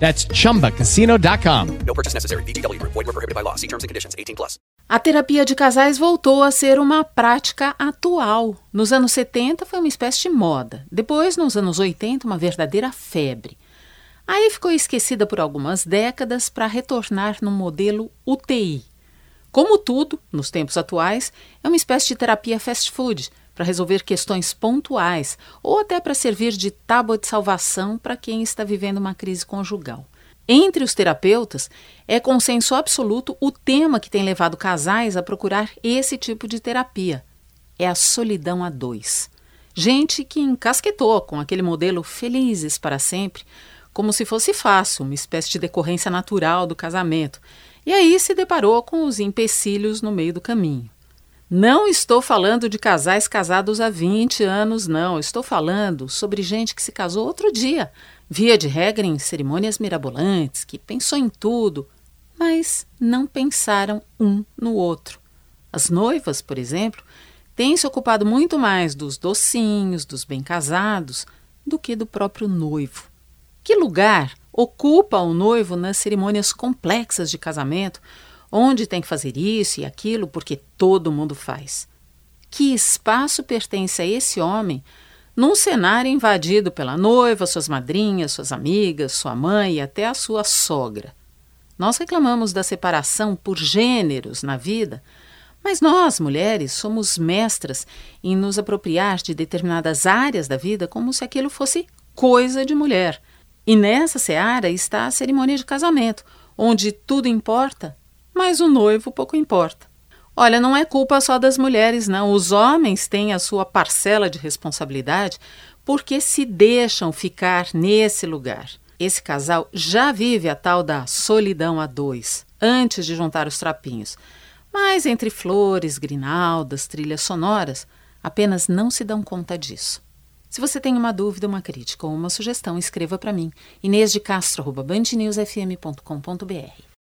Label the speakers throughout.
Speaker 1: That's chumbacasino.com.
Speaker 2: No purchase necessary. VGW Group. Void were prohibited by law. See terms and conditions. 18 plus.
Speaker 3: A terapia de casais voltou a ser uma prática atual. Nos anos 70 foi uma espécie de moda. Depois, nos anos 80, uma verdadeira febre. Aí ficou esquecida por algumas décadas para retornar no modelo UTI. Como tudo, nos tempos atuais, é uma espécie de terapia fast food para resolver questões pontuais ou até para servir de tábua de salvação para quem está vivendo uma crise conjugal. Entre os terapeutas, é consenso absoluto o tema que tem levado casais a procurar esse tipo de terapia. É a solidão a dois. Gente que encasquetou com aquele modelo felizes para sempre, como se fosse fácil, uma espécie de decorrência natural do casamento, e aí se deparou com os empecilhos no meio do caminho. Não estou falando de casais casados há 20 anos, não. Estou falando sobre gente que se casou outro dia, via de regra em cerimônias mirabolantes, que pensou em tudo, mas não pensaram um no outro. As noivas, por exemplo, têm se ocupado muito mais dos docinhos, dos bem casados, do que do próprio noivo. Que lugar ocupa o noivo nas cerimônias complexas de casamento? Onde tem que fazer isso e aquilo porque todo mundo faz. Que espaço pertence a esse homem num cenário invadido pela noiva, suas madrinhas, suas amigas, sua mãe e até a sua sogra? Nós reclamamos da separação por gêneros na vida, mas nós, mulheres, somos mestras em nos apropriar de determinadas áreas da vida como se aquilo fosse coisa de mulher. E nessa seara está a cerimônia de casamento, onde tudo importa mas o noivo pouco importa. Olha, não é culpa só das mulheres, não. Os homens têm a sua parcela de responsabilidade porque se deixam ficar nesse lugar. Esse casal já vive a tal da solidão a dois, antes de juntar os trapinhos. Mas entre flores, grinaldas, trilhas sonoras, apenas não se dão conta disso. Se você tem uma dúvida, uma crítica ou uma sugestão, escreva para mim, inêsdecastro.bandnewsfm.com.br.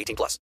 Speaker 2: 18 plus.